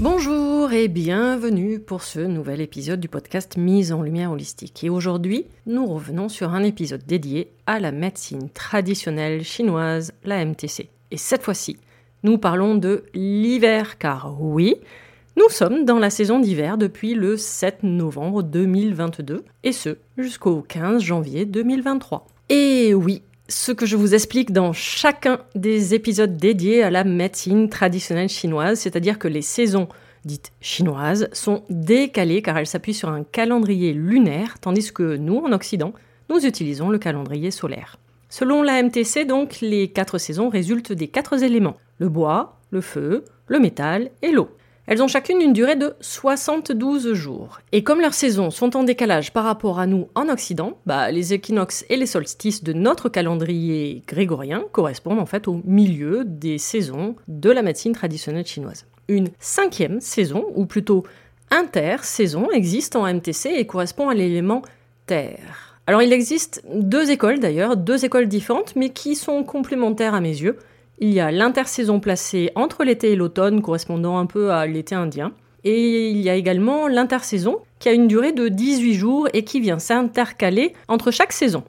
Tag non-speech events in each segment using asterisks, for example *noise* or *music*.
Bonjour et bienvenue pour ce nouvel épisode du podcast Mise en lumière holistique. Et aujourd'hui, nous revenons sur un épisode dédié à la médecine traditionnelle chinoise, la MTC. Et cette fois-ci, nous parlons de l'hiver, car oui, nous sommes dans la saison d'hiver depuis le 7 novembre 2022, et ce, jusqu'au 15 janvier 2023. Et oui, ce que je vous explique dans chacun des épisodes dédiés à la médecine traditionnelle chinoise, c'est-à-dire que les saisons dites chinoises sont décalées car elles s'appuient sur un calendrier lunaire, tandis que nous, en Occident, nous utilisons le calendrier solaire. Selon la MTC, donc, les quatre saisons résultent des quatre éléments le bois, le feu, le métal et l'eau. Elles ont chacune une durée de 72 jours. Et comme leurs saisons sont en décalage par rapport à nous en Occident, bah, les équinoxes et les solstices de notre calendrier grégorien correspondent en fait au milieu des saisons de la médecine traditionnelle chinoise. Une cinquième saison, ou plutôt inter-saison, existe en MTC et correspond à l'élément terre. Alors il existe deux écoles d'ailleurs, deux écoles différentes, mais qui sont complémentaires à mes yeux. Il y a l'intersaison placée entre l'été et l'automne, correspondant un peu à l'été indien. Et il y a également l'intersaison, qui a une durée de 18 jours et qui vient s'intercaler entre chaque saison.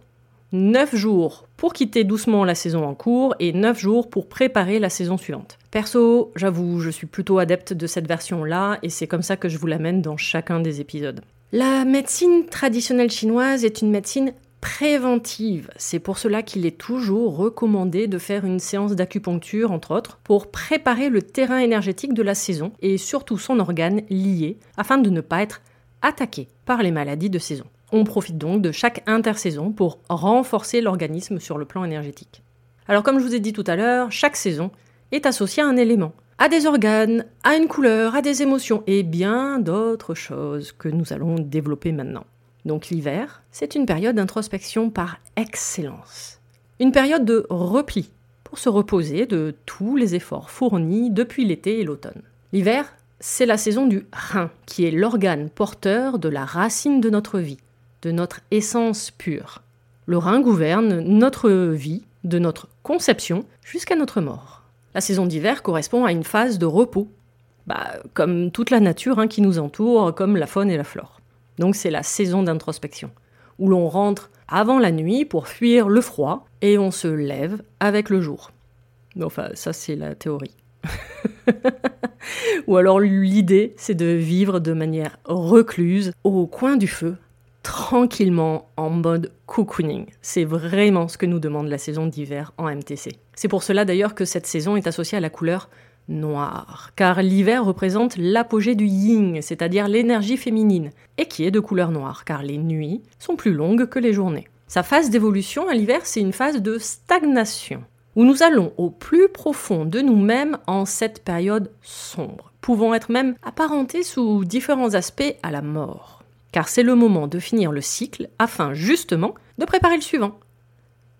9 jours pour quitter doucement la saison en cours et 9 jours pour préparer la saison suivante. Perso, j'avoue, je suis plutôt adepte de cette version-là et c'est comme ça que je vous l'amène dans chacun des épisodes. La médecine traditionnelle chinoise est une médecine préventive. C'est pour cela qu'il est toujours recommandé de faire une séance d'acupuncture, entre autres, pour préparer le terrain énergétique de la saison et surtout son organe lié, afin de ne pas être attaqué par les maladies de saison. On profite donc de chaque intersaison pour renforcer l'organisme sur le plan énergétique. Alors comme je vous ai dit tout à l'heure, chaque saison est associée à un élément, à des organes, à une couleur, à des émotions et bien d'autres choses que nous allons développer maintenant. Donc l'hiver, c'est une période d'introspection par excellence. Une période de repli pour se reposer de tous les efforts fournis depuis l'été et l'automne. L'hiver, c'est la saison du rein, qui est l'organe porteur de la racine de notre vie, de notre essence pure. Le rein gouverne notre vie, de notre conception jusqu'à notre mort. La saison d'hiver correspond à une phase de repos, bah, comme toute la nature hein, qui nous entoure, comme la faune et la flore. Donc c'est la saison d'introspection, où l'on rentre avant la nuit pour fuir le froid et on se lève avec le jour. Enfin, ça c'est la théorie. *laughs* Ou alors l'idée, c'est de vivre de manière recluse au coin du feu, tranquillement en mode cocooning. C'est vraiment ce que nous demande la saison d'hiver en MTC. C'est pour cela d'ailleurs que cette saison est associée à la couleur noir, car l'hiver représente l'apogée du yin, c'est-à-dire l'énergie féminine, et qui est de couleur noire, car les nuits sont plus longues que les journées. Sa phase d'évolution à l'hiver, c'est une phase de stagnation, où nous allons au plus profond de nous-mêmes en cette période sombre, pouvant être même apparentés sous différents aspects à la mort. Car c'est le moment de finir le cycle afin justement de préparer le suivant.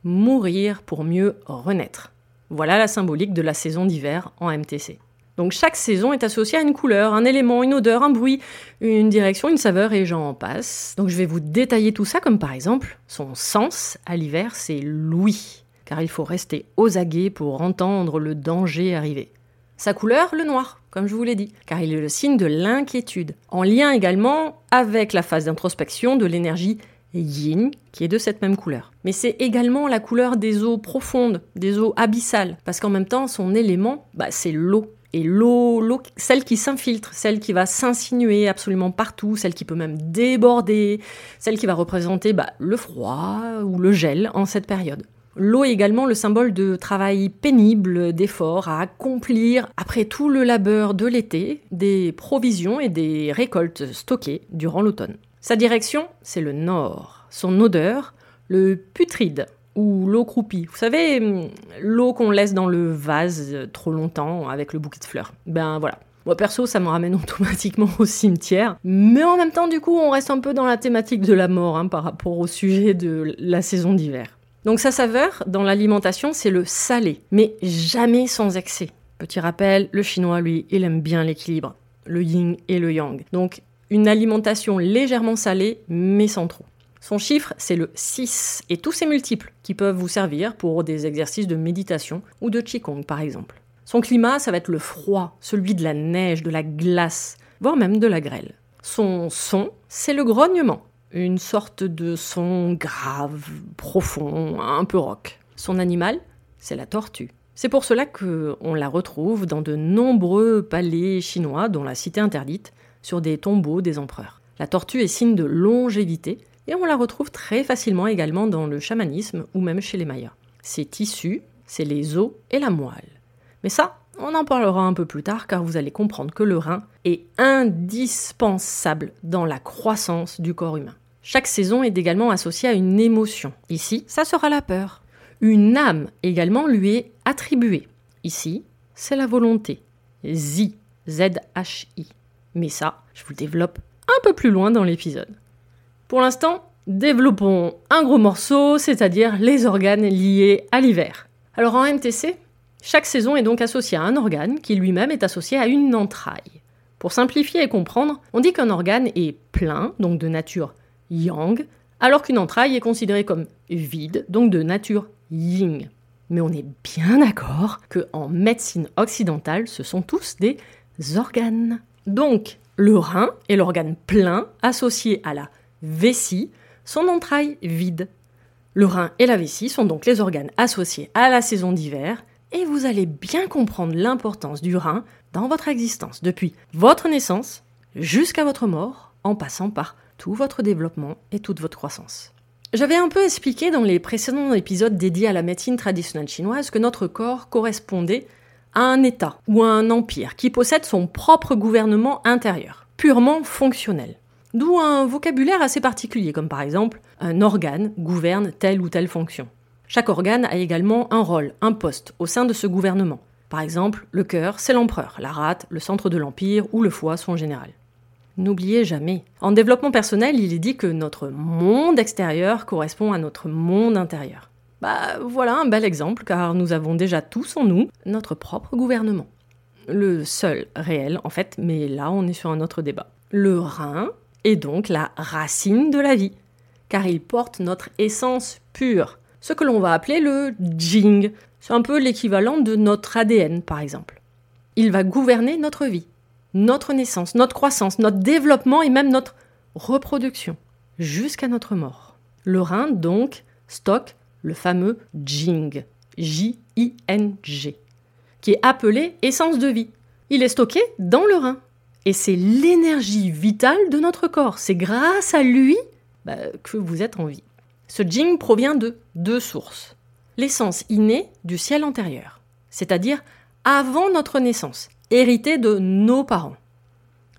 Mourir pour mieux renaître. Voilà la symbolique de la saison d'hiver en MTC. Donc chaque saison est associée à une couleur, un élément, une odeur, un bruit, une direction, une saveur et j'en passe. Donc je vais vous détailler tout ça comme par exemple son sens à l'hiver c'est l'ouïe, car il faut rester aux aguets pour entendre le danger arriver. Sa couleur, le noir, comme je vous l'ai dit, car il est le signe de l'inquiétude, en lien également avec la phase d'introspection de l'énergie yin, qui est de cette même couleur. Mais c'est également la couleur des eaux profondes, des eaux abyssales, parce qu'en même temps, son élément, bah, c'est l'eau. Et l'eau, celle qui s'infiltre, celle qui va s'insinuer absolument partout, celle qui peut même déborder, celle qui va représenter bah, le froid ou le gel en cette période. L'eau est également le symbole de travail pénible, d'efforts à accomplir après tout le labeur de l'été, des provisions et des récoltes stockées durant l'automne. Sa direction, c'est le nord. Son odeur, le putride ou l'eau croupie. Vous savez, hum, l'eau qu'on laisse dans le vase trop longtemps avec le bouquet de fleurs. Ben voilà. Moi perso, ça me ramène *laughs* automatiquement au cimetière. Mais en même temps, du coup, on reste un peu dans la thématique de la mort hein, par rapport au sujet de la saison d'hiver. Donc sa saveur dans l'alimentation, c'est le salé, mais jamais sans excès. Petit rappel, le chinois, lui, il aime bien l'équilibre, le yin et le yang. Donc une alimentation légèrement salée, mais sans trop. Son chiffre, c'est le 6, et tous ses multiples, qui peuvent vous servir pour des exercices de méditation ou de qigong par exemple. Son climat, ça va être le froid, celui de la neige, de la glace, voire même de la grêle. Son son, c'est le grognement, une sorte de son grave, profond, un peu rock. Son animal, c'est la tortue. C'est pour cela qu'on la retrouve dans de nombreux palais chinois, dont la cité interdite, sur des tombeaux des empereurs. La tortue est signe de longévité et on la retrouve très facilement également dans le chamanisme ou même chez les Mayas. Ses tissus, c'est les os et la moelle. Mais ça, on en parlera un peu plus tard car vous allez comprendre que le rein est indispensable dans la croissance du corps humain. Chaque saison est également associée à une émotion. Ici, ça sera la peur. Une âme également lui est attribuée. Ici, c'est la volonté. Z, Z-H-I. Mais ça, je vous le développe un peu plus loin dans l'épisode. Pour l'instant, développons un gros morceau, c'est-à-dire les organes liés à l'hiver. Alors en MTC, chaque saison est donc associée à un organe qui lui-même est associé à une entraille. Pour simplifier et comprendre, on dit qu'un organe est plein, donc de nature yang, alors qu'une entraille est considérée comme vide, donc de nature yin. Mais on est bien d'accord que en médecine occidentale, ce sont tous des organes. Donc, le rein est l'organe plein associé à la vessie, son entraille vide. Le rein et la vessie sont donc les organes associés à la saison d'hiver, et vous allez bien comprendre l'importance du rein dans votre existence, depuis votre naissance jusqu'à votre mort, en passant par tout votre développement et toute votre croissance. J'avais un peu expliqué dans les précédents épisodes dédiés à la médecine traditionnelle chinoise que notre corps correspondait à un État ou à un empire qui possède son propre gouvernement intérieur, purement fonctionnel. D'où un vocabulaire assez particulier, comme par exemple un organe gouverne telle ou telle fonction. Chaque organe a également un rôle, un poste au sein de ce gouvernement. Par exemple, le cœur, c'est l'empereur, la rate, le centre de l'empire ou le foie, son général. N'oubliez jamais, en développement personnel, il est dit que notre monde extérieur correspond à notre monde intérieur. Bah voilà un bel exemple, car nous avons déjà tous en nous notre propre gouvernement. Le seul réel, en fait, mais là on est sur un autre débat. Le rein est donc la racine de la vie, car il porte notre essence pure, ce que l'on va appeler le Jing. C'est un peu l'équivalent de notre ADN, par exemple. Il va gouverner notre vie, notre naissance, notre croissance, notre développement et même notre reproduction, jusqu'à notre mort. Le rein, donc, stocke le fameux Jing, J-I-N-G, qui est appelé essence de vie. Il est stocké dans le rein. Et c'est l'énergie vitale de notre corps. C'est grâce à lui bah, que vous êtes en vie. Ce Jing provient de deux sources. L'essence innée du ciel antérieur, c'est-à-dire avant notre naissance, hérité de nos parents.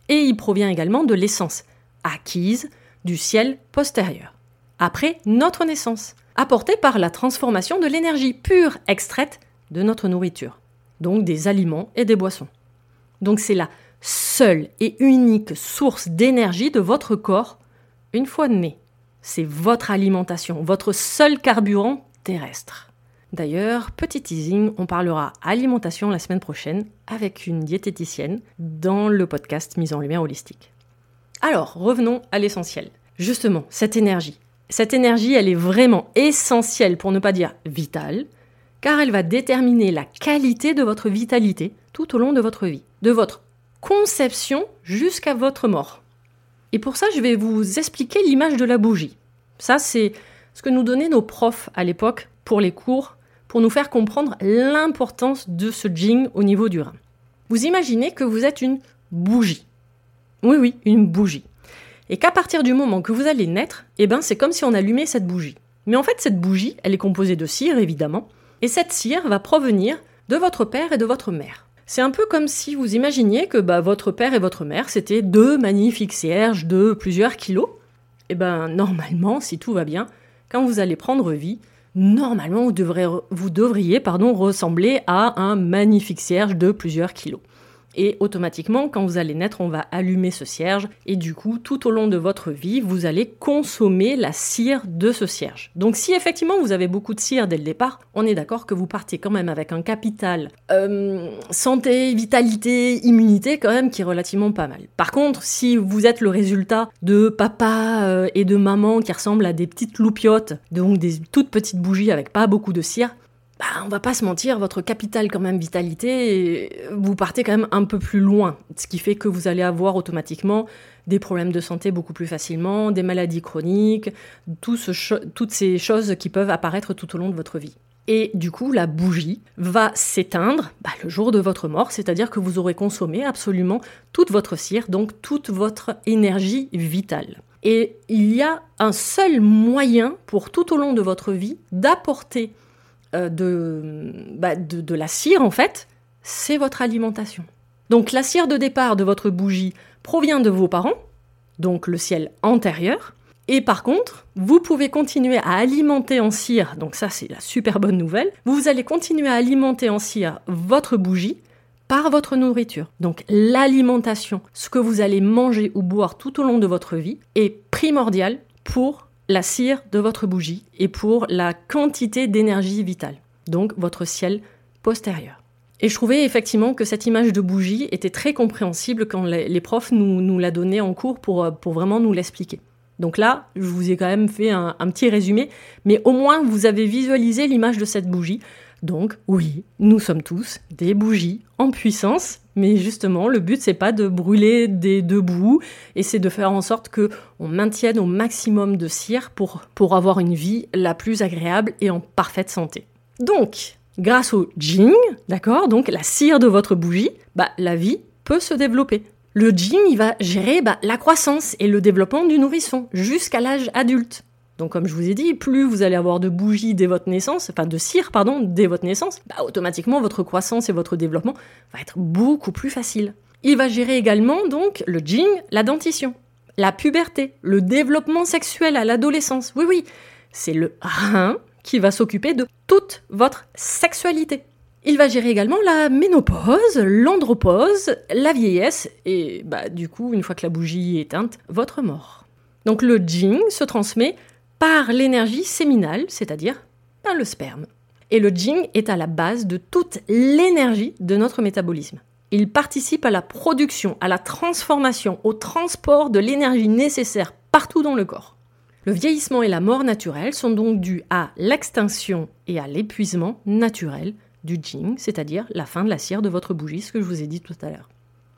Et il provient également de l'essence, acquise du ciel postérieur, après notre naissance, apportée par la transformation de l'énergie pure extraite de notre nourriture, donc des aliments et des boissons. Donc c'est la seule et unique source d'énergie de votre corps une fois né. C'est votre alimentation, votre seul carburant terrestre. D'ailleurs, petit teasing, on parlera alimentation la semaine prochaine avec une diététicienne dans le podcast Mise en lumière holistique. Alors, revenons à l'essentiel. Justement, cette énergie. Cette énergie, elle est vraiment essentielle, pour ne pas dire vitale, car elle va déterminer la qualité de votre vitalité tout au long de votre vie, de votre conception jusqu'à votre mort. Et pour ça, je vais vous expliquer l'image de la bougie. Ça, c'est ce que nous donnaient nos profs à l'époque pour les cours pour nous faire comprendre l'importance de ce jing au niveau du rein. Vous imaginez que vous êtes une bougie. Oui, oui, une bougie. Et qu'à partir du moment que vous allez naître, eh ben c'est comme si on allumait cette bougie. Mais en fait, cette bougie, elle est composée de cire, évidemment, et cette cire va provenir de votre père et de votre mère. C'est un peu comme si vous imaginiez que bah, votre père et votre mère, c'était deux magnifiques cierges de plusieurs kilos. Et eh ben normalement, si tout va bien, quand vous allez prendre vie, normalement vous, devriez pardon, ressembler à un magnifique cierge de plusieurs kilos. Et automatiquement, quand vous allez naître, on va allumer ce cierge. Et du coup, tout au long de votre vie, vous allez consommer la cire de ce cierge. Donc si effectivement vous avez beaucoup de cire dès le départ, on est d'accord que vous partez quand même avec un capital euh, santé, vitalité, immunité quand même qui est relativement pas mal. Par contre, si vous êtes le résultat de papa euh, et de maman qui ressemblent à des petites loupiottes, donc des toutes petites bougies avec pas beaucoup de cire, bah, on va pas se mentir, votre capital quand même vitalité, vous partez quand même un peu plus loin, ce qui fait que vous allez avoir automatiquement des problèmes de santé beaucoup plus facilement, des maladies chroniques, toutes ces choses qui peuvent apparaître tout au long de votre vie. Et du coup, la bougie va s'éteindre bah, le jour de votre mort, c'est-à-dire que vous aurez consommé absolument toute votre cire, donc toute votre énergie vitale. Et il y a un seul moyen pour tout au long de votre vie d'apporter euh, bah, de, de, la cire, en fait, c'est votre alimentation. Donc la cire de départ de votre bougie provient de vos parents, donc le ciel antérieur. Et par contre, vous pouvez continuer à alimenter en cire, donc ça c'est la super bonne nouvelle, vous allez continuer à alimenter en cire votre bougie par votre nourriture. Donc l'alimentation, ce que vous allez manger ou boire tout au long de votre vie, est primordial pour la cire de votre bougie et pour la quantité d'énergie vitale, donc votre ciel postérieur. Et je trouvais effectivement que cette image de bougie était très compréhensible quand les, profs nous, nous la donnaient en cours pour, pour vraiment nous l'expliquer. Donc là, je vous ai quand même fait un petit résumé, mais au moins vous avez visualisé l'image de cette bougie. Donc oui, nous sommes tous des bougies en puissance, mais justement le but c'est pas de brûler des deux bouts et c'est de faire en sorte que on maintienne au maximum de cire pour avoir une vie la plus agréable et en parfaite santé. Donc, grâce au jing, d'accord, donc la cire de votre bougie, bah la vie peut se développer. Le jing, il va gérer bah, la croissance et le développement du nourrisson jusqu'à l'âge adulte. Donc comme je vous ai dit, plus vous allez avoir de bougies dès votre naissance, enfin de cire, pardon, dès votre naissance, bah, automatiquement votre croissance et votre développement va être beaucoup plus facile. Il va gérer également donc le jing, la dentition, la puberté, le développement sexuel à l'adolescence. Oui oui, c'est le rein qui va s'occuper de toute votre sexualité. Il va gérer également la ménopause, l'andropause, la vieillesse et bah du coup, une fois que la bougie est éteinte, votre mort. Donc le jing se transmet par l'énergie séminale, c'est-à-dire par le sperme. Et le jing est à la base de toute l'énergie de notre métabolisme. Il participe à la production, à la transformation, au transport de l'énergie nécessaire partout dans le corps. Le vieillissement et la mort naturelle sont donc dus à l'extinction et à l'épuisement naturel du jing, c'est-à-dire la fin de la cire de votre bougie, ce que je vous ai dit tout à l'heure.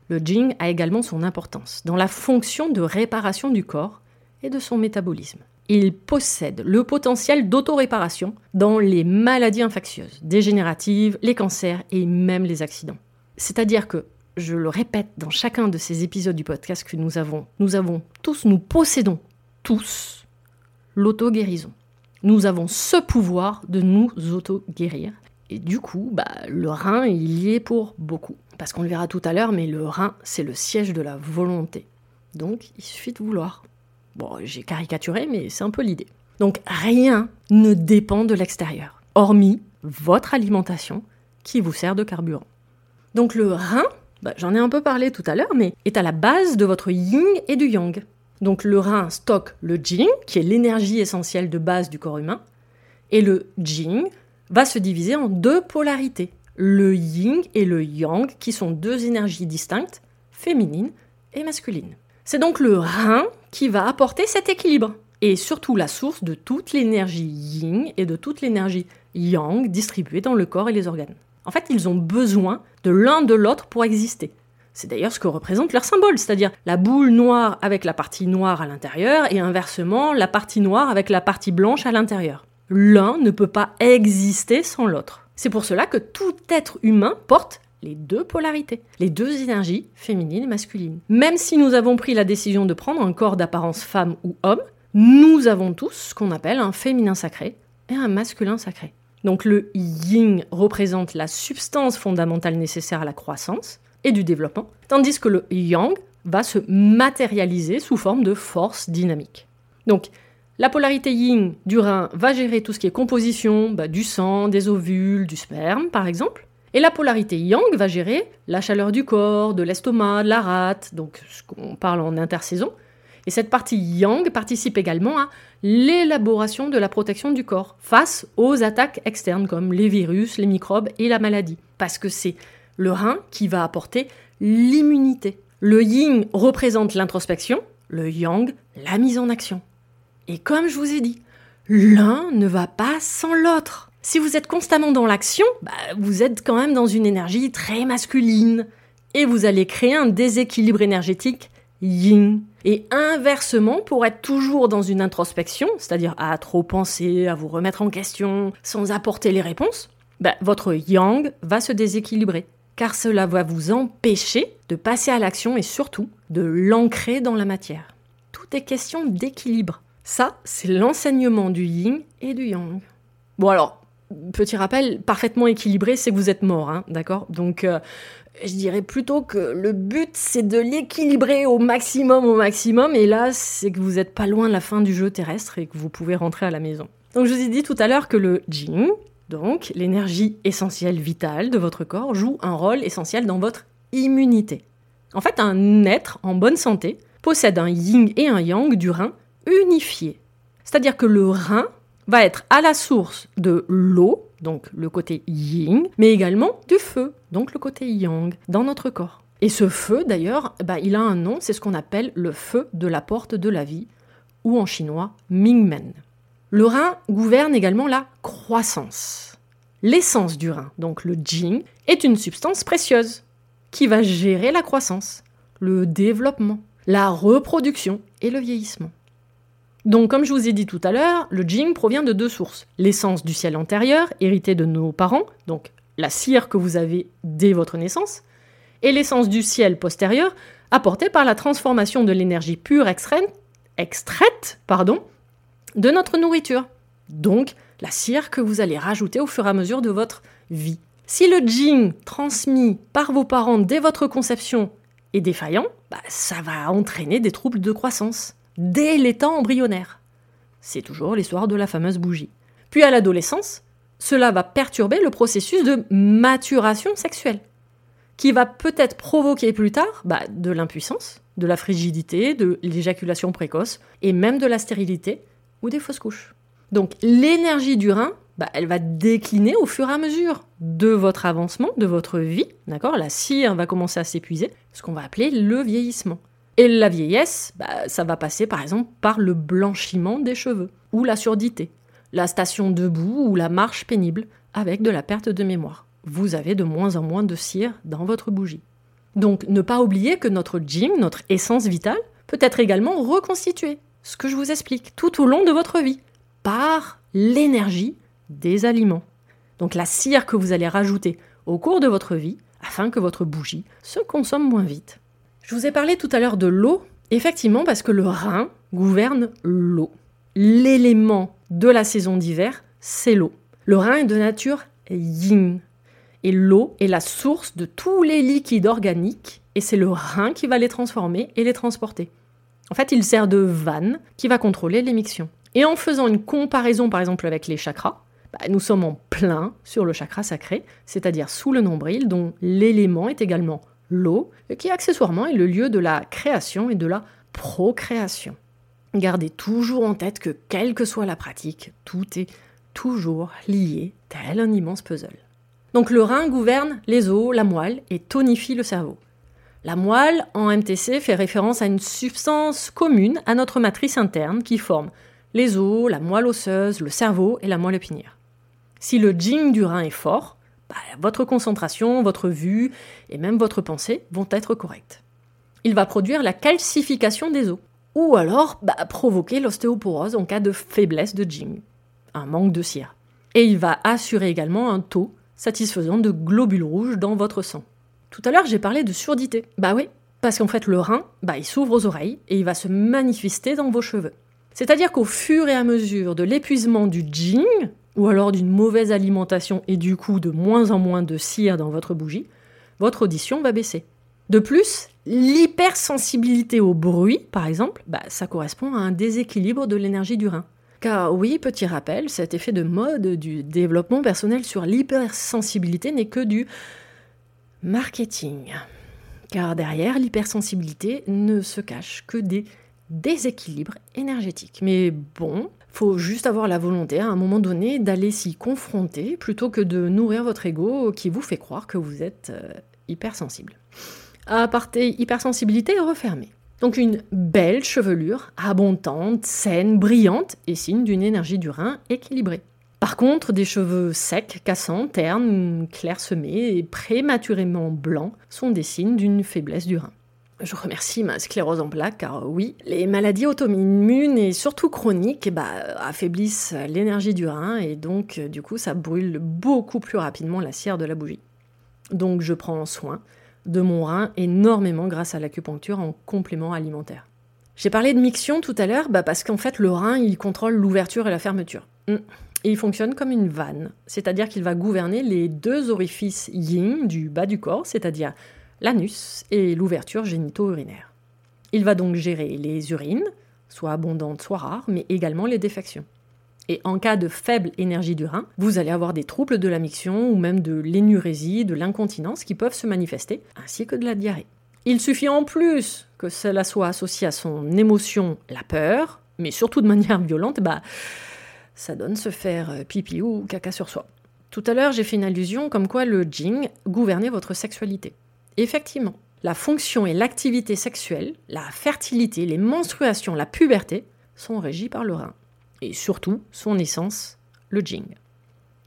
Le jing a également son importance dans la fonction de réparation du corps et de son métabolisme il possède le potentiel d'autoréparation dans les maladies infectieuses, dégénératives, les cancers et même les accidents. C'est-à-dire que, je le répète dans chacun de ces épisodes du podcast que nous avons, nous avons tous, nous possédons tous l'auto-guérison. Nous avons ce pouvoir de nous auto-guérir Et du coup, bah, le rein, il y est pour beaucoup. Parce qu'on le verra tout à l'heure, mais le rein, c'est le siège de la volonté. Donc, il suffit de vouloir. Bon, j'ai caricaturé, mais c'est un peu l'idée. Donc, rien ne dépend de l'extérieur, hormis votre alimentation qui vous sert de carburant. Donc, le rein, bah, j'en ai un peu parlé tout à l'heure, mais est à la base de votre yin et du yang. Donc, le rein stocke le jing, qui est l'énergie essentielle de base du corps humain, et le jing va se diviser en deux polarités, le yin et le yang, qui sont deux énergies distinctes, féminines et masculines. C'est donc le rein qui va apporter cet équilibre, et surtout la source de toute l'énergie yin et de toute l'énergie yang distribuée dans le corps et les organes. En fait, ils ont besoin de l'un de l'autre pour exister. C'est d'ailleurs ce que représente leur symbole, c'est-à-dire la boule noire avec la partie noire à l'intérieur et inversement la partie noire avec la partie blanche à l'intérieur. L'un ne peut pas exister sans l'autre. C'est pour cela que tout être humain porte les deux polarités, les deux énergies, féminines et masculines. Même si nous avons pris la décision de prendre un corps d'apparence femme ou homme, nous avons tous ce qu'on appelle un féminin sacré et un masculin sacré. Donc le yin représente la substance fondamentale nécessaire à la croissance et du développement, tandis que le yang va se matérialiser sous forme de force dynamique. Donc la polarité yin du rein va gérer tout ce qui est composition bah, du sang, des ovules, du sperme par exemple. Et la polarité yang va gérer la chaleur du corps, de l'estomac, de la rate, donc ce qu'on parle en intersaison. Et cette partie yang participe également à l'élaboration de la protection du corps face aux attaques externes comme les virus, les microbes et la maladie. Parce que c'est le rein qui va apporter l'immunité. Le yin représente l'introspection, le yang la mise en action. Et comme je vous ai dit, l'un ne va pas sans l'autre. Si vous êtes constamment dans l'action, bah, vous êtes quand même dans une énergie très masculine. Et vous allez créer un déséquilibre énergétique yin. Et inversement, pour être toujours dans une introspection, c'est-à-dire à trop penser, à vous remettre en question, sans apporter les réponses, bah, votre yang va se déséquilibrer. Car cela va vous empêcher de passer à l'action et surtout de l'ancrer dans la matière. Tout est question d'équilibre. Ça, c'est l'enseignement du yin et du yang. Bon alors, petit rappel, parfaitement équilibré, c'est que vous êtes mort, hein, d'accord? Donc, euh, je dirais plutôt que le but, c'est de l'équilibrer au maximum, au maximum, et là, c'est que vous n'êtes pas loin de la fin du jeu terrestre et que vous pouvez rentrer à la maison. Donc, je vous ai dit tout à l'heure que le jing, donc l'énergie essentielle vitale de votre corps, joue un rôle essentiel dans votre immunité. En fait, un être en bonne santé possède un yin et un yang du rein unifié. C'est-à-dire que le rein va être à la source de l'eau, donc le côté yin, mais également du feu, donc le côté yang, dans notre corps. Et ce feu, d'ailleurs, bah, il a un nom, c'est ce qu'on appelle le feu de la porte de la vie, ou en chinois, Mingmen. Le rein gouverne également la croissance. L'essence du rein, donc le jing, est une substance précieuse qui va gérer la croissance, le développement, la reproduction et le vieillissement. Donc, comme je vous ai dit tout à l'heure, le jing provient de deux sources. L'essence du ciel antérieur, héritée de nos parents, donc la cire que vous avez dès votre naissance, et l'essence du ciel postérieur, apportée par la transformation de l'énergie pure extraite, de notre nourriture. Donc, la cire que vous allez rajouter au fur et à mesure de votre vie. Si le jing transmis par vos parents dès votre conception est défaillant, bah, ça va entraîner des troubles de croissance dès les temps embryonnaires. C'est toujours l'histoire de la fameuse bougie. Puis à l'adolescence, cela va perturber le processus de maturation sexuelle, qui va peut-être provoquer plus tard bah, de l'impuissance, de la frigidité, de l'éjaculation précoce, et même de la stérilité ou des fausses couches. Donc l'énergie du rein, bah, elle va décliner au fur et à mesure de votre avancement, de votre vie, d'accord? La cire va commencer à s'épuiser, ce qu'on va appeler le vieillissement. Et la vieillesse, bah, ça va passer par exemple par le blanchiment des cheveux, ou la surdité, la station debout ou la marche pénible, avec de la perte de mémoire. Vous avez de moins en moins de cire dans votre bougie. Donc ne pas oublier que notre jing, notre essence vitale, peut être également reconstituée, ce que je vous explique, tout au long de votre vie, par l'énergie des aliments. Donc la cire que vous allez rajouter au cours de votre vie, afin que votre bougie se consomme moins vite. Je vous ai parlé tout à l'heure de l'eau, effectivement parce que le Rhin gouverne l'eau. L'élément de la saison d'hiver, c'est l'eau. Le Rhin est de nature yin. Et l'eau est la source de tous les liquides organiques et c'est le rein qui va les transformer et les transporter. En fait, il sert de vanne qui va contrôler l'émission. Et en faisant une comparaison par exemple avec les chakras, bah, nous sommes en plein sur le chakra sacré, c'est-à-dire sous le nombril, dont l'élément est également l'eau, qui accessoirement est le lieu de la création et de la procréation. Gardez toujours en tête que quelle que soit la pratique, tout est toujours lié, tel un immense puzzle. Donc le rein gouverne les os, la moelle et tonifie le cerveau. La moelle, en MTC, fait référence à une substance commune à notre matrice interne qui forme les os, la moelle osseuse, le cerveau et la moelle épinière. Si le jing du rein est fort, bah, votre concentration, votre vue et même votre pensée vont être correctes. Il va produire la calcification des os, ou alors bah, provoquer l'ostéoporose en cas de faiblesse de jing, un manque de cire. Et il va assurer également un taux satisfaisant de globules rouges dans votre sang. Tout à l'heure, j'ai parlé de surdité. Bah oui, parce qu'en fait, le rein, bah, il s'ouvre aux oreilles et il va se manifester dans vos cheveux. C'est-à-dire qu'au fur et à mesure de l'épuisement du jing, ou alors d'une mauvaise alimentation et du coup de moins en moins de cire dans votre bougie, votre audition va baisser. De plus, l'hypersensibilité au bruit, par exemple, bah, ça correspond à un déséquilibre de l'énergie du rein. Car oui, petit rappel, cet effet de mode du développement personnel sur l'hypersensibilité n'est que du marketing. Car derrière l'hypersensibilité ne se cache que des déséquilibres énergétiques. Mais bon, faut juste avoir la volonté à un moment donné d'aller s'y confronter plutôt que de nourrir votre ego qui vous fait croire que vous êtes euh, hypersensible. Aparté hypersensibilité refermée. Donc une belle chevelure, abondante, saine, brillante et signe d'une énergie du rein équilibrée. Par contre, des cheveux secs, cassants, ternes, clairsemés et prématurément blancs sont des signes d'une faiblesse du rein. Je remercie ma sclérose en plaques car oui, les maladies auto-immunes et surtout chroniques bah, affaiblissent l'énergie du rein et donc du coup ça brûle beaucoup plus rapidement la cire de la bougie. Donc je prends soin de mon rein énormément grâce à l'acupuncture en complément alimentaire. J'ai parlé de miction tout à l'heure bah, parce qu'en fait le rein il contrôle l'ouverture et la fermeture. Hum et il fonctionne comme une vanne, c'est-à-dire qu'il va gouverner les deux orifices yin du bas du corps, c'est-à-dire l'anus et l'ouverture génito-urinaire. Il va donc gérer les urines, soit abondantes, soit rares, mais également les défections. Et en cas de faible énergie du rein, vous allez avoir des troubles de la miction ou même de l'énurésie, de l'incontinence qui peuvent se manifester, ainsi que de la diarrhée. Il suffit en plus que cela soit associé à son émotion, la peur, mais surtout de manière violente, bah, ça donne se faire euh, pipi ou caca sur soi. Tout à l'heure, j'ai fait une allusion comme quoi le jing gouvernait votre sexualité. Effectivement, la fonction et l'activité sexuelle, la fertilité, les menstruations, la puberté sont régies par le rein. Et surtout, son essence, le jing.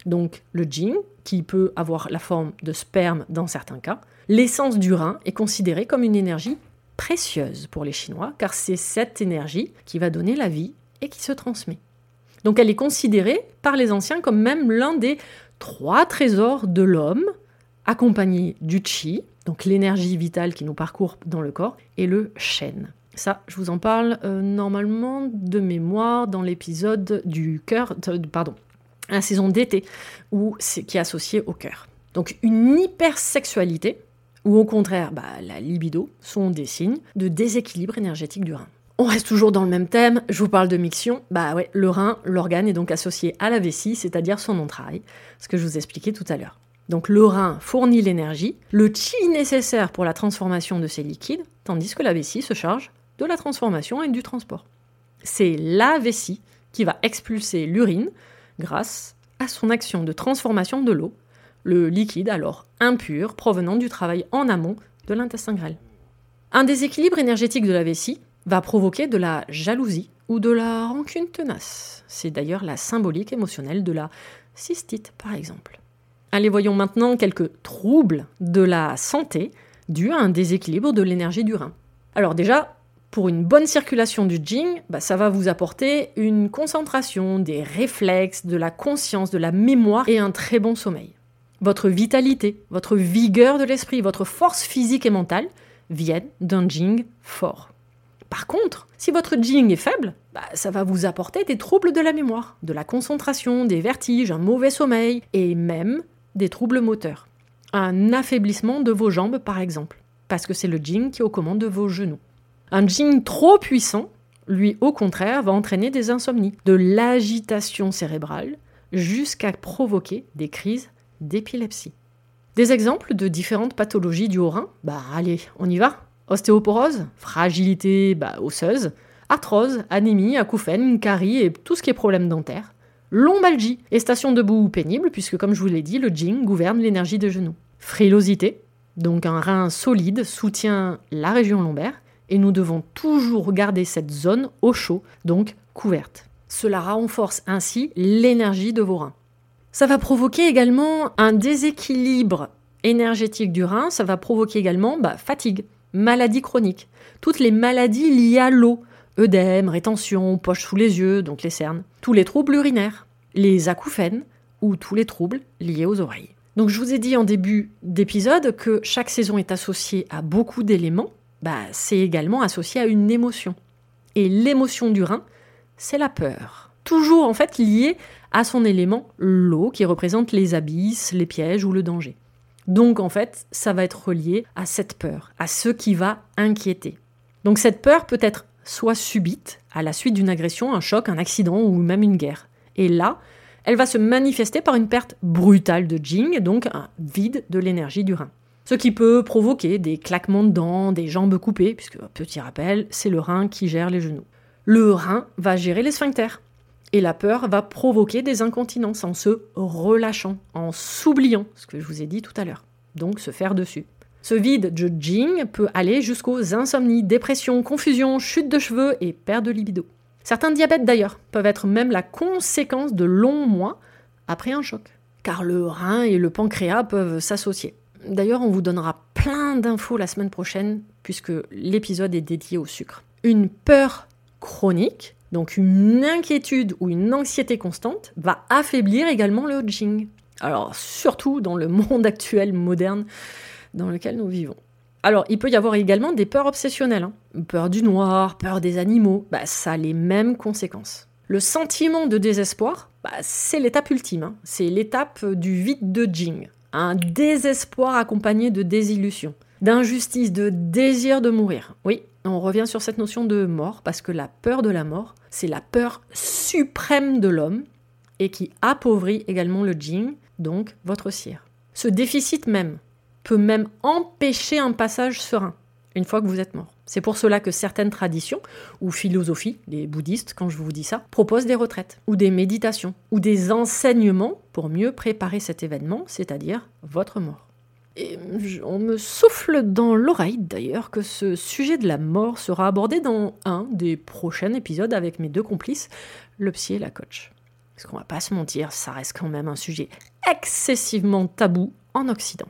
Donc le jing, qui peut avoir la forme de sperme dans certains cas, l'essence du rein est considérée comme une énergie précieuse pour les Chinois, car c'est cette énergie qui va donner la vie et qui se transmet. Donc elle est considérée par les anciens comme même l'un des trois trésors de l'homme, accompagné du chi, donc l'énergie vitale qui nous parcourt dans le corps, et le shen. Ça, je vous en parle euh, normalement de mémoire dans l'épisode du cœur, pardon, la saison d'été, qui est associé au cœur. Donc une hypersexualité, ou au contraire bah, la libido, sont des signes de déséquilibre énergétique du rein. On reste toujours dans le même thème, je vous parle de miction. Bah ouais, le rein, l'organe est donc associé à la vessie, c'est-à-dire son entraille, ce que je vous expliquais tout à l'heure. Donc le rein fournit l'énergie, le chi nécessaire pour la transformation de ces liquides, tandis que la vessie se charge de la transformation et du transport. C'est la vessie qui va expulser l'urine grâce à son action de transformation de l'eau, le liquide alors impur provenant du travail en amont de l'intestin grêle. Un déséquilibre énergétique de la vessie va provoquer de la jalousie ou de la rancune tenace. C'est d'ailleurs la symbolique émotionnelle de la cystite, par exemple. Allez, voyons maintenant quelques troubles de la santé dus à un déséquilibre de l'énergie du rein. Alors déjà, pour une bonne circulation du jing, bah, ça va vous apporter une concentration, des réflexes, de la conscience, de la mémoire et un très bon sommeil. Votre vitalité, votre vigueur de l'esprit, votre force physique et mentale viennent d'un jing fort. Par contre, si votre jing est faible, bah, ça va vous apporter des troubles de la mémoire, de la concentration, des vertiges, un mauvais sommeil et même des troubles moteurs. Un affaiblissement de vos jambes par exemple, parce que c'est le jing qui est aux commandes de vos genoux. Un jing trop puissant, lui au contraire, va entraîner des insomnies, de l'agitation cérébrale, jusqu'à provoquer des crises d'épilepsie. Des exemples de différentes pathologies du haut-rein Bah allez, on y va Ostéoporose, fragilité bah, osseuse, arthrose, anémie, acouphène, carie et tout ce qui est problème dentaire. Lombalgie et station debout pénible, puisque comme je vous l'ai dit, le jing gouverne l'énergie des genoux. Frilosité, donc un rein solide soutient la région lombaire, et nous devons toujours garder cette zone au chaud, donc couverte. Cela renforce ainsi l'énergie de vos reins. Ça va provoquer également un déséquilibre énergétique du rein, ça va provoquer également bah, fatigue, maladie chronique, toutes les maladies liées à l'eau, œdème, rétention, poche sous les yeux, donc les cernes, tous les troubles urinaires, les acouphènes ou tous les troubles liés aux oreilles. Donc je vous ai dit en début d'épisode que chaque saison est associée à beaucoup d'éléments, bah, c'est également associé à une émotion. Et l'émotion du rein, c'est la peur. Toujours en fait liée à son élément l'eau qui représente les abysses, les pièges ou le danger. Donc en fait, ça va être relié à cette peur, à ce qui va inquiéter. Donc cette peur peut être soit subite, à la suite d'une agression, un choc, un accident ou même une guerre. Et là, elle va se manifester par une perte brutale de Jing, donc un vide de l'énergie du rein. Ce qui peut provoquer des claquements de dents, des jambes coupées, puisque, petit rappel, c'est le rein qui gère les genoux. Le rein va gérer les sphincters. Et la peur va provoquer des incontinences en se relâchant, en s'oubliant, ce que je vous ai dit tout à l'heure. Donc se faire dessus. Ce vide de Jing peut aller jusqu'aux insomnies, dépressions, confusions, chute de cheveux et perte de libido. Certains diabètes d'ailleurs peuvent être même la conséquence de longs mois après un choc, car le rein et le pancréas peuvent s'associer. D'ailleurs, on vous donnera plein d'infos la semaine prochaine puisque l'épisode est dédié au sucre. Une peur chronique donc une inquiétude ou une anxiété constante va affaiblir également le Jing. Alors surtout dans le monde actuel moderne dans lequel nous vivons. Alors il peut y avoir également des peurs obsessionnelles. Hein. Peur du noir, peur des animaux, bah, ça a les mêmes conséquences. Le sentiment de désespoir, bah, c'est l'étape ultime, hein. c'est l'étape du vide de Jing. Un désespoir accompagné de désillusion, d'injustice, de désir de mourir. Oui, on revient sur cette notion de mort, parce que la peur de la mort, c'est la peur suprême de l'homme, et qui appauvrit également le jing, donc votre cire. Ce déficit même peut même empêcher un passage serein, une fois que vous êtes mort. C'est pour cela que certaines traditions, ou philosophies, les bouddhistes quand je vous dis ça, proposent des retraites, ou des méditations, ou des enseignements pour mieux préparer cet événement, c'est-à-dire votre mort. Et on me souffle dans l'oreille d'ailleurs que ce sujet de la mort sera abordé dans un des prochains épisodes avec mes deux complices, le psy et la coach. Parce qu'on va pas se mentir, ça reste quand même un sujet excessivement tabou en Occident.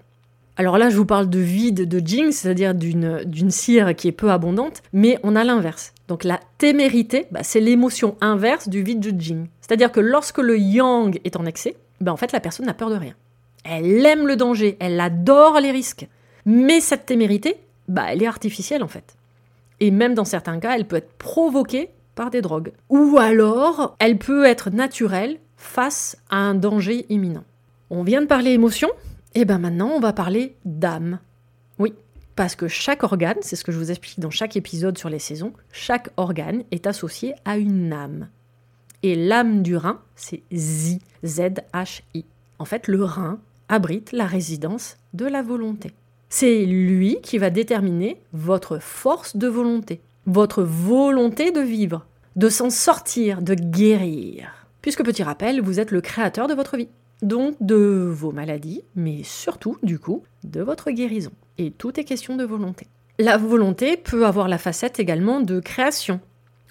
Alors là, je vous parle de vide de Jing, c'est-à-dire d'une cire qui est peu abondante, mais on a l'inverse. Donc la témérité, bah, c'est l'émotion inverse du vide de Jing. C'est-à-dire que lorsque le yang est en excès, bah, en fait la personne n'a peur de rien. Elle aime le danger, elle adore les risques. Mais cette témérité, bah, elle est artificielle en fait. Et même dans certains cas, elle peut être provoquée par des drogues. Ou alors, elle peut être naturelle face à un danger imminent. On vient de parler émotion, et bien maintenant on va parler d'âme. Oui, parce que chaque organe, c'est ce que je vous explique dans chaque épisode sur les saisons, chaque organe est associé à une âme. Et l'âme du rein, c'est Z, Z-H-I. En fait, le rein, abrite la résidence de la volonté. C'est lui qui va déterminer votre force de volonté, votre volonté de vivre, de s'en sortir, de guérir. Puisque petit rappel, vous êtes le créateur de votre vie. Donc de vos maladies, mais surtout, du coup, de votre guérison. Et tout est question de volonté. La volonté peut avoir la facette également de création,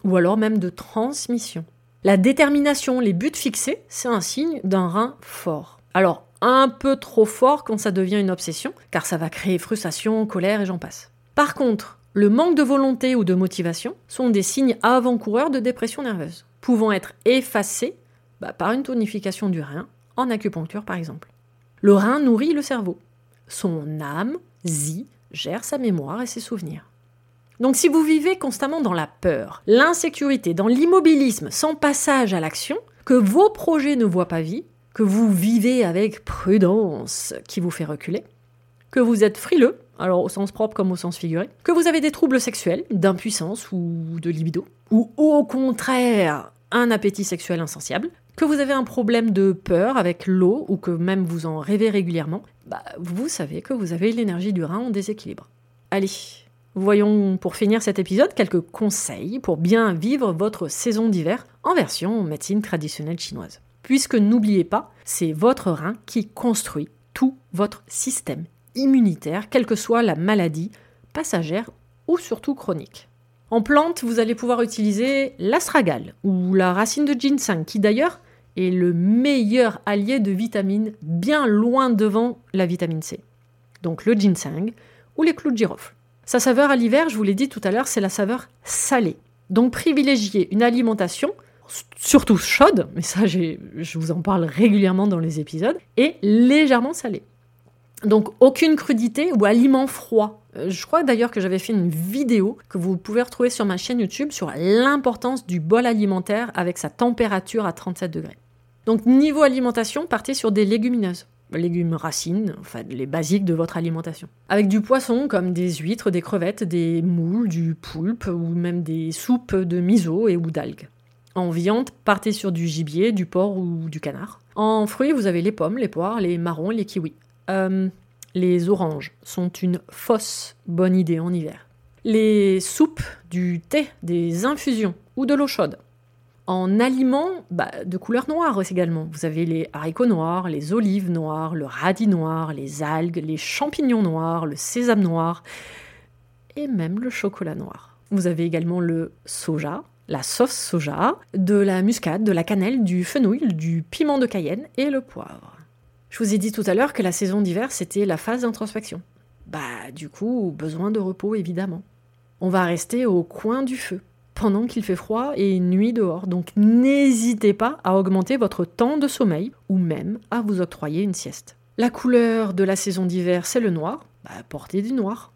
ou alors même de transmission. La détermination, les buts fixés, c'est un signe d'un rein fort. Alors, un peu trop fort quand ça devient une obsession, car ça va créer frustration, colère et j'en passe. Par contre, le manque de volonté ou de motivation sont des signes avant-coureurs de dépression nerveuse, pouvant être effacés bah, par une tonification du rein, en acupuncture par exemple. Le rein nourrit le cerveau. Son âme, zi, gère sa mémoire et ses souvenirs. Donc si vous vivez constamment dans la peur, l'insécurité, dans l'immobilisme, sans passage à l'action, que vos projets ne voient pas vie, que vous vivez avec prudence qui vous fait reculer, que vous êtes frileux, alors au sens propre comme au sens figuré, que vous avez des troubles sexuels, d'impuissance ou de libido, ou au contraire un appétit sexuel insatiable, que vous avez un problème de peur avec l'eau ou que même vous en rêvez régulièrement, bah, vous savez que vous avez l'énergie du rein en déséquilibre. Allez, voyons pour finir cet épisode quelques conseils pour bien vivre votre saison d'hiver en version médecine traditionnelle chinoise. Puisque n'oubliez pas, c'est votre rein qui construit tout votre système immunitaire, quelle que soit la maladie, passagère ou surtout chronique. En plante, vous allez pouvoir utiliser l'astragale ou la racine de ginseng, qui d'ailleurs est le meilleur allié de vitamines, bien loin devant la vitamine C. Donc le ginseng ou les clous de girofle. Sa saveur à l'hiver, je vous l'ai dit tout à l'heure, c'est la saveur salée. Donc privilégiez une alimentation, surtout chaude, mais ça je vous en parle régulièrement dans les épisodes, et légèrement salée. Donc aucune crudité ou aliment froid. Euh, je crois d'ailleurs que j'avais fait une vidéo que vous pouvez retrouver sur ma chaîne YouTube sur l'importance du bol alimentaire avec sa température à 37 degrés. Donc niveau alimentation, partez sur des légumineuses légumes racines, enfin les basiques de votre alimentation. Avec du poisson comme des huîtres, des crevettes, des moules, du poulpe ou même des soupes de miso et ou d'algues. En viande, partez sur du gibier, du porc ou du canard. En fruits, vous avez les pommes, les poires, les marrons, les kiwis. Euh, les oranges sont une fausse bonne idée en hiver. Les soupes, du thé, des infusions ou de l'eau chaude. En aliments bah, de couleur noire également. Vous avez les haricots noirs, les olives noires, le radis noir, les algues, les champignons noirs, le sésame noir et même le chocolat noir. Vous avez également le soja, la sauce soja, de la muscade, de la cannelle, du fenouil, du piment de Cayenne et le poivre. Je vous ai dit tout à l'heure que la saison d'hiver, c'était la phase d'introspection. Bah, du coup, besoin de repos, évidemment. On va rester au coin du feu pendant qu'il fait froid et nuit dehors, donc n'hésitez pas à augmenter votre temps de sommeil ou même à vous octroyer une sieste. La couleur de la saison d'hiver, c'est le noir, bah, portez du noir.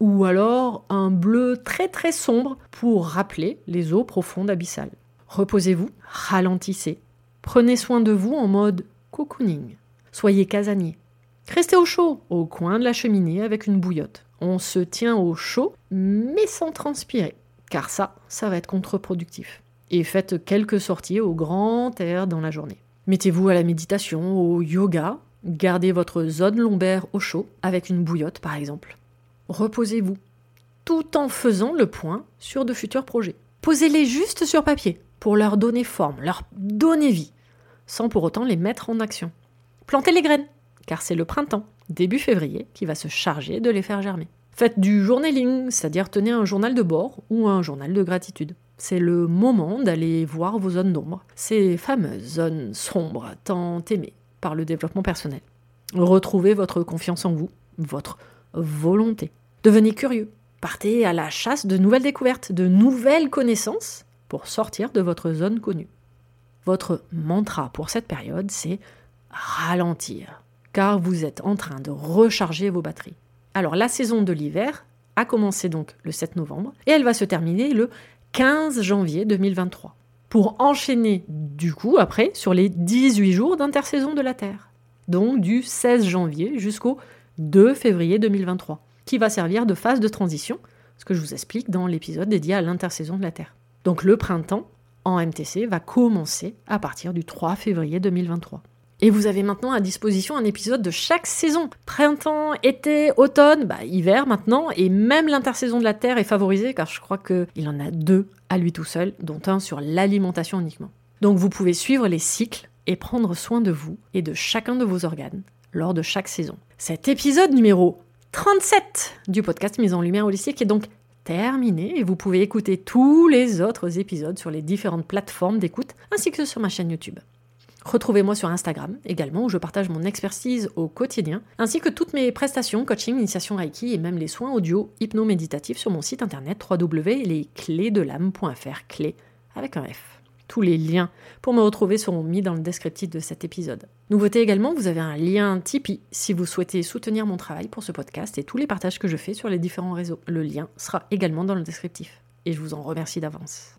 Ou alors un bleu très très sombre pour rappeler les eaux profondes abyssales. Reposez-vous, ralentissez, prenez soin de vous en mode cocooning. Soyez casanier. Restez au chaud, au coin de la cheminée avec une bouillotte. On se tient au chaud, mais sans transpirer, car ça, ça va être contre-productif. Et faites quelques sorties au grand air dans la journée. Mettez-vous à la méditation, au yoga, gardez votre zone lombaire au chaud, avec une bouillotte par exemple. Reposez-vous, tout en faisant le point sur de futurs projets. Posez-les juste sur papier, pour leur donner forme, leur donner vie, sans pour autant les mettre en action. Plantez les graines, car c'est le printemps, début février, qui va se charger de les faire germer. Faites du journaling, c'est-à-dire tenez un journal de bord ou un journal de gratitude. C'est le moment d'aller voir vos zones d'ombre, ces fameuses zones sombres tant aimées par le développement personnel. Retrouvez votre confiance en vous, votre volonté. Devenez curieux. Partez à la chasse de nouvelles découvertes, de nouvelles connaissances pour sortir de votre zone connue. Votre mantra pour cette période, c'est ralentir, car vous êtes en train de recharger vos batteries. Alors la saison de l'hiver a commencé donc le 7 novembre et elle va se terminer le 15 janvier 2023, pour enchaîner du coup après sur les 18 jours d'intersaison de la Terre, donc du 16 janvier jusqu'au 2 février 2023, qui va servir de phase de transition, ce que je vous explique dans l'épisode dédié à l'intersaison de la Terre. Donc le printemps en MTC va commencer à partir du 3 février 2023. Et vous avez maintenant à disposition un épisode de chaque saison. Printemps, été, automne, bah, hiver maintenant, et même l'intersaison de la Terre est favorisée car je crois qu'il en a deux à lui tout seul, dont un sur l'alimentation uniquement. Donc vous pouvez suivre les cycles et prendre soin de vous et de chacun de vos organes lors de chaque saison. Cet épisode numéro 37 du podcast Mise en Lumière Holistique est donc terminé et vous pouvez écouter tous les autres épisodes sur les différentes plateformes d'écoute ainsi que sur ma chaîne YouTube. Retrouvez-moi sur Instagram également où je partage mon expertise au quotidien, ainsi que toutes mes prestations, coaching, initiation Reiki et même les soins audio hypno-méditatifs sur mon site internet www.lesclésdelame.fr, clé avec un F. Tous les liens pour me retrouver seront mis dans le descriptif de cet épisode. Nouveauté également, vous avez un lien Tipeee si vous souhaitez soutenir mon travail pour ce podcast et tous les partages que je fais sur les différents réseaux. Le lien sera également dans le descriptif. Et je vous en remercie d'avance.